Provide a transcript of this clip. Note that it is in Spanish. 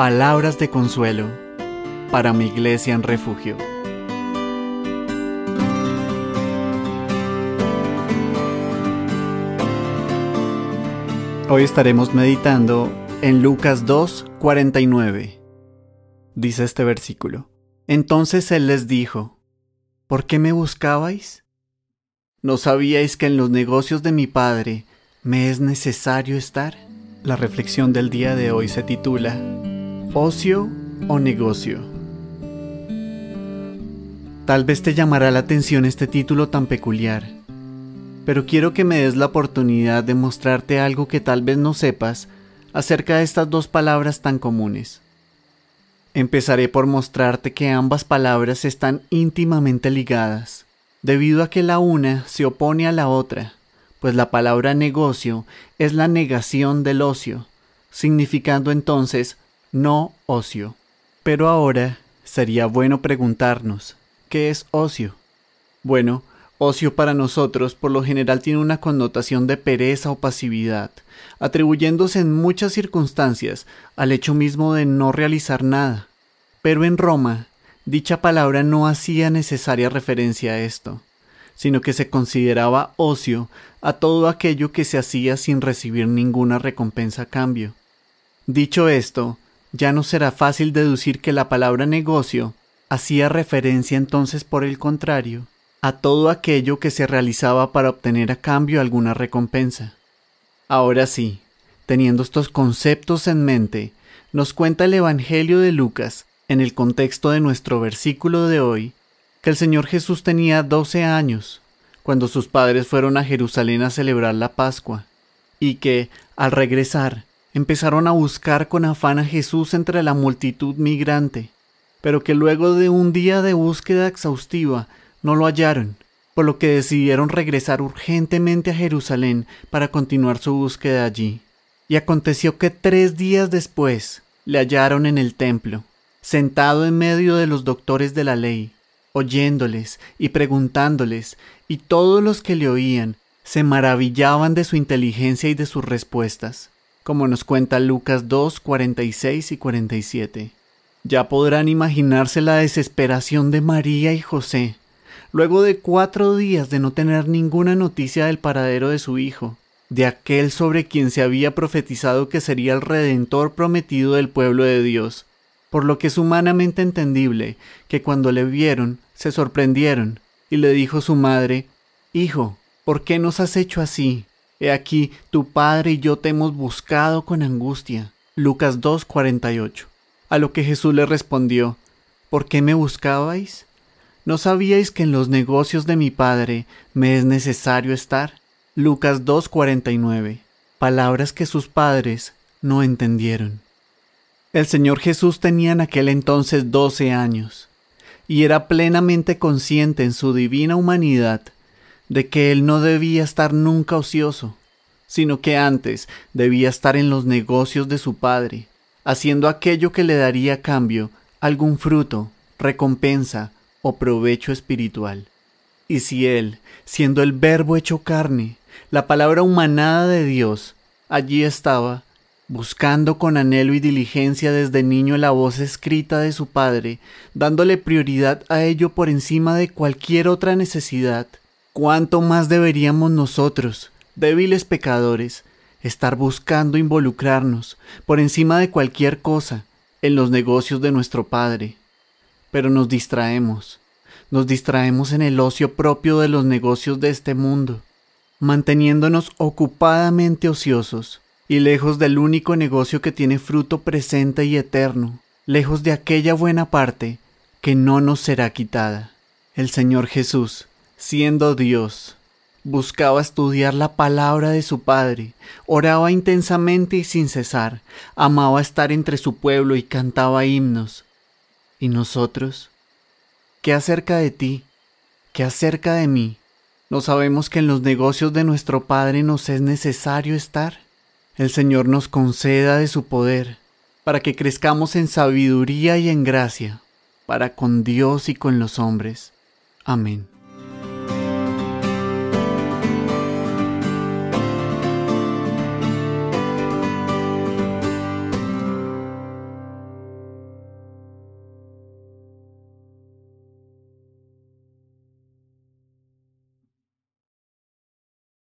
Palabras de consuelo para mi iglesia en refugio. Hoy estaremos meditando en Lucas 2, 49. Dice este versículo. Entonces él les dijo, ¿por qué me buscabais? ¿No sabíais que en los negocios de mi padre me es necesario estar? La reflexión del día de hoy se titula ¿Ocio o negocio? Tal vez te llamará la atención este título tan peculiar, pero quiero que me des la oportunidad de mostrarte algo que tal vez no sepas acerca de estas dos palabras tan comunes. Empezaré por mostrarte que ambas palabras están íntimamente ligadas, debido a que la una se opone a la otra pues la palabra negocio es la negación del ocio, significando entonces no ocio. Pero ahora sería bueno preguntarnos, ¿qué es ocio? Bueno, ocio para nosotros por lo general tiene una connotación de pereza o pasividad, atribuyéndose en muchas circunstancias al hecho mismo de no realizar nada. Pero en Roma, dicha palabra no hacía necesaria referencia a esto sino que se consideraba ocio a todo aquello que se hacía sin recibir ninguna recompensa a cambio. Dicho esto, ya no será fácil deducir que la palabra negocio hacía referencia entonces por el contrario a todo aquello que se realizaba para obtener a cambio alguna recompensa. Ahora sí, teniendo estos conceptos en mente, nos cuenta el Evangelio de Lucas, en el contexto de nuestro versículo de hoy, que el Señor Jesús tenía doce años cuando sus padres fueron a Jerusalén a celebrar la Pascua, y que, al regresar, empezaron a buscar con afán a Jesús entre la multitud migrante, pero que luego de un día de búsqueda exhaustiva no lo hallaron, por lo que decidieron regresar urgentemente a Jerusalén para continuar su búsqueda allí. Y aconteció que tres días después le hallaron en el templo, sentado en medio de los doctores de la ley, oyéndoles y preguntándoles, y todos los que le oían se maravillaban de su inteligencia y de sus respuestas, como nos cuenta Lucas 2, 46 y 47. Ya podrán imaginarse la desesperación de María y José, luego de cuatro días de no tener ninguna noticia del paradero de su hijo, de aquel sobre quien se había profetizado que sería el redentor prometido del pueblo de Dios, por lo que es humanamente entendible que cuando le vieron se sorprendieron, y le dijo su madre, Hijo, ¿por qué nos has hecho así? He aquí, tu padre y yo te hemos buscado con angustia. Lucas 2:48. A lo que Jesús le respondió, ¿por qué me buscabais? ¿No sabíais que en los negocios de mi padre me es necesario estar? Lucas 2:49. Palabras que sus padres no entendieron. El Señor Jesús tenía en aquel entonces doce años, y era plenamente consciente en su divina humanidad de que él no debía estar nunca ocioso, sino que antes debía estar en los negocios de su Padre, haciendo aquello que le daría a cambio algún fruto, recompensa o provecho espiritual. Y si él, siendo el Verbo hecho carne, la palabra humanada de Dios, allí estaba, buscando con anhelo y diligencia desde niño la voz escrita de su padre, dándole prioridad a ello por encima de cualquier otra necesidad, ¿cuánto más deberíamos nosotros, débiles pecadores, estar buscando involucrarnos, por encima de cualquier cosa, en los negocios de nuestro Padre? Pero nos distraemos, nos distraemos en el ocio propio de los negocios de este mundo, manteniéndonos ocupadamente ociosos, y lejos del único negocio que tiene fruto presente y eterno, lejos de aquella buena parte que no nos será quitada. El Señor Jesús, siendo Dios, buscaba estudiar la palabra de su Padre, oraba intensamente y sin cesar, amaba estar entre su pueblo y cantaba himnos. ¿Y nosotros? ¿Qué acerca de ti? ¿Qué acerca de mí? ¿No sabemos que en los negocios de nuestro Padre nos es necesario estar? el Señor nos conceda de su poder, para que crezcamos en sabiduría y en gracia, para con Dios y con los hombres. Amén.